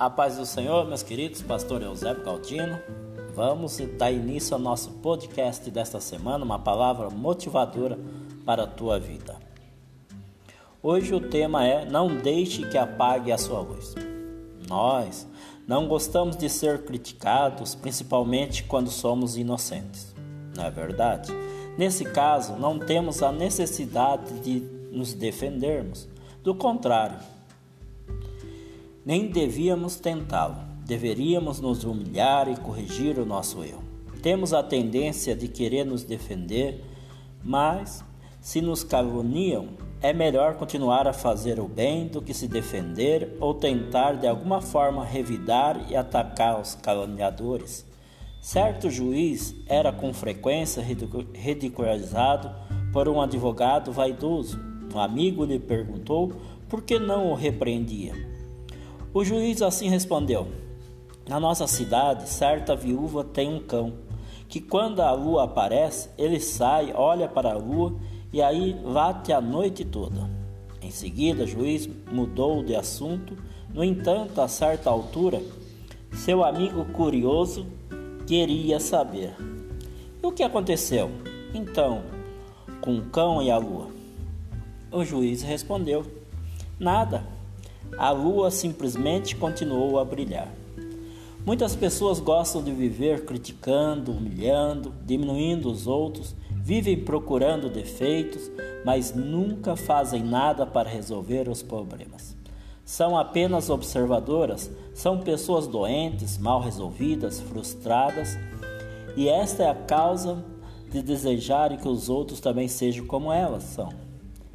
A paz do Senhor, meus queridos, pastor Eusébio Galdino. Vamos dar início ao nosso podcast desta semana, uma palavra motivadora para a tua vida. Hoje o tema é Não deixe que apague a sua luz. Nós não gostamos de ser criticados, principalmente quando somos inocentes. Não é verdade? Nesse caso, não temos a necessidade de nos defendermos. Do contrário, nem devíamos tentá-lo. Deveríamos nos humilhar e corrigir o nosso erro. Temos a tendência de querer nos defender, mas se nos caluniam, é melhor continuar a fazer o bem do que se defender ou tentar de alguma forma revidar e atacar os caluniadores. Certo juiz era com frequência ridicularizado por um advogado vaidoso. Um amigo lhe perguntou por que não o repreendia. O juiz assim respondeu: Na nossa cidade, certa viúva tem um cão, que quando a lua aparece, ele sai, olha para a lua e aí late a noite toda. Em seguida, o juiz mudou de assunto. No entanto, a certa altura, seu amigo curioso queria saber: E o que aconteceu? Então, com o cão e a lua? O juiz respondeu: Nada a lua simplesmente continuou a brilhar. Muitas pessoas gostam de viver criticando, humilhando, diminuindo os outros, vivem procurando defeitos, mas nunca fazem nada para resolver os problemas. São apenas observadoras, são pessoas doentes, mal resolvidas, frustradas, e esta é a causa de desejarem que os outros também sejam como elas são.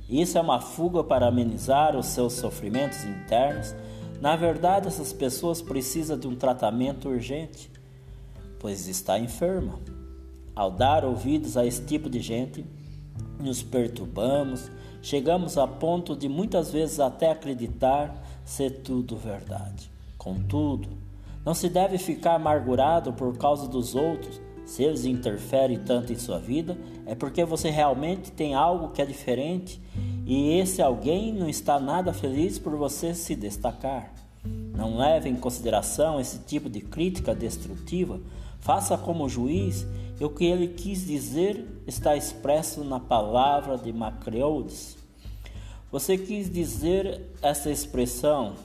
Isso é uma fuga para amenizar os seus sofrimentos internos. Na verdade, essas pessoas precisam de um tratamento urgente, pois está enferma. Ao dar ouvidos a esse tipo de gente, nos perturbamos, chegamos a ponto de muitas vezes até acreditar ser tudo verdade. Contudo, não se deve ficar amargurado por causa dos outros, se eles interferem tanto em sua vida, é porque você realmente tem algo que é diferente e esse alguém não está nada feliz por você se destacar. Não leve em consideração esse tipo de crítica destrutiva. Faça como juiz e o que ele quis dizer está expresso na palavra de Macleodes. Você quis dizer essa expressão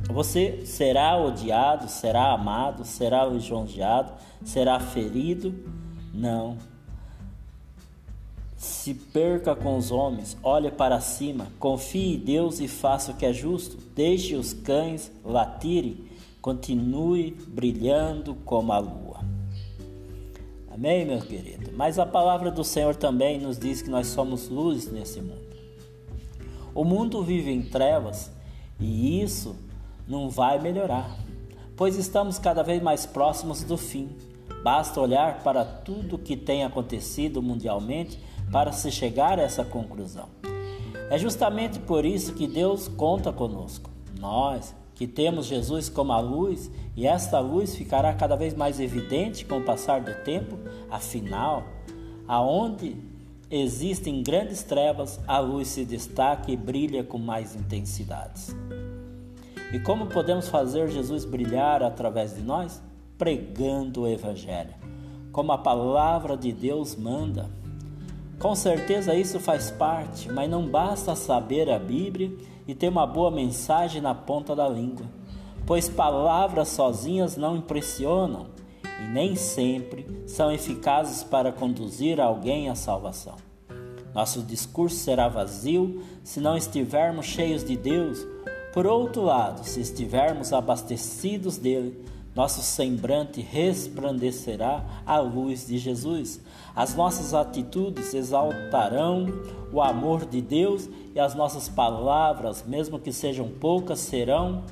você será odiado, será amado, será lisonjeado, será ferido? Não. Se perca com os homens, olhe para cima, confie em Deus e faça o que é justo. Deixe os cães latirem, continue brilhando como a lua. Amém, meu querido? Mas a palavra do Senhor também nos diz que nós somos luzes nesse mundo. O mundo vive em trevas e isso não vai melhorar, pois estamos cada vez mais próximos do fim. Basta olhar para tudo o que tem acontecido mundialmente para se chegar a essa conclusão. É justamente por isso que Deus conta conosco. Nós, que temos Jesus como a luz, e esta luz ficará cada vez mais evidente com o passar do tempo, afinal, aonde existem grandes trevas, a luz se destaca e brilha com mais intensidades. E como podemos fazer Jesus brilhar através de nós? Pregando o Evangelho, como a palavra de Deus manda. Com certeza isso faz parte, mas não basta saber a Bíblia e ter uma boa mensagem na ponta da língua, pois palavras sozinhas não impressionam e nem sempre são eficazes para conduzir alguém à salvação. Nosso discurso será vazio se não estivermos cheios de Deus por outro lado, se estivermos abastecidos dele, nosso semblante resplandecerá à luz de Jesus. As nossas atitudes exaltarão o amor de Deus e as nossas palavras, mesmo que sejam poucas, serão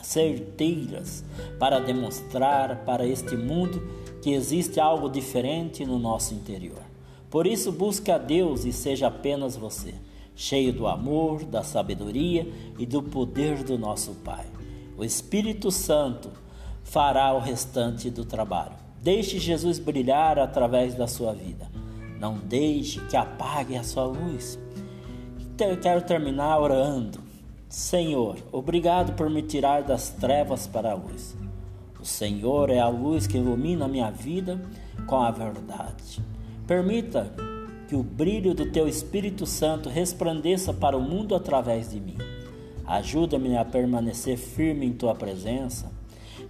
certeiras para demonstrar para este mundo que existe algo diferente no nosso interior. Por isso, busque a Deus e seja apenas você cheio do amor, da sabedoria e do poder do nosso Pai. O Espírito Santo fará o restante do trabalho. Deixe Jesus brilhar através da sua vida. Não deixe que apague a sua luz. Quero terminar orando. Senhor, obrigado por me tirar das trevas para a luz. O Senhor é a luz que ilumina a minha vida com a verdade. Permita que o brilho do teu Espírito Santo resplandeça para o mundo através de mim. Ajuda-me a permanecer firme em tua presença.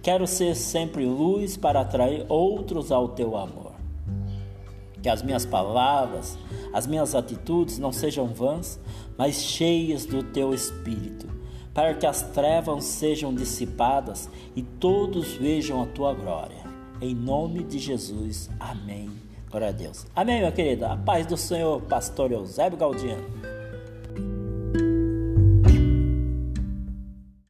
Quero ser sempre luz para atrair outros ao teu amor. Que as minhas palavras, as minhas atitudes não sejam vãs, mas cheias do teu espírito, para que as trevas sejam dissipadas e todos vejam a tua glória. Em nome de Jesus. Amém. Glória a Deus. Amém, minha querida. A paz do Senhor, pastor Eusébio Galdiano.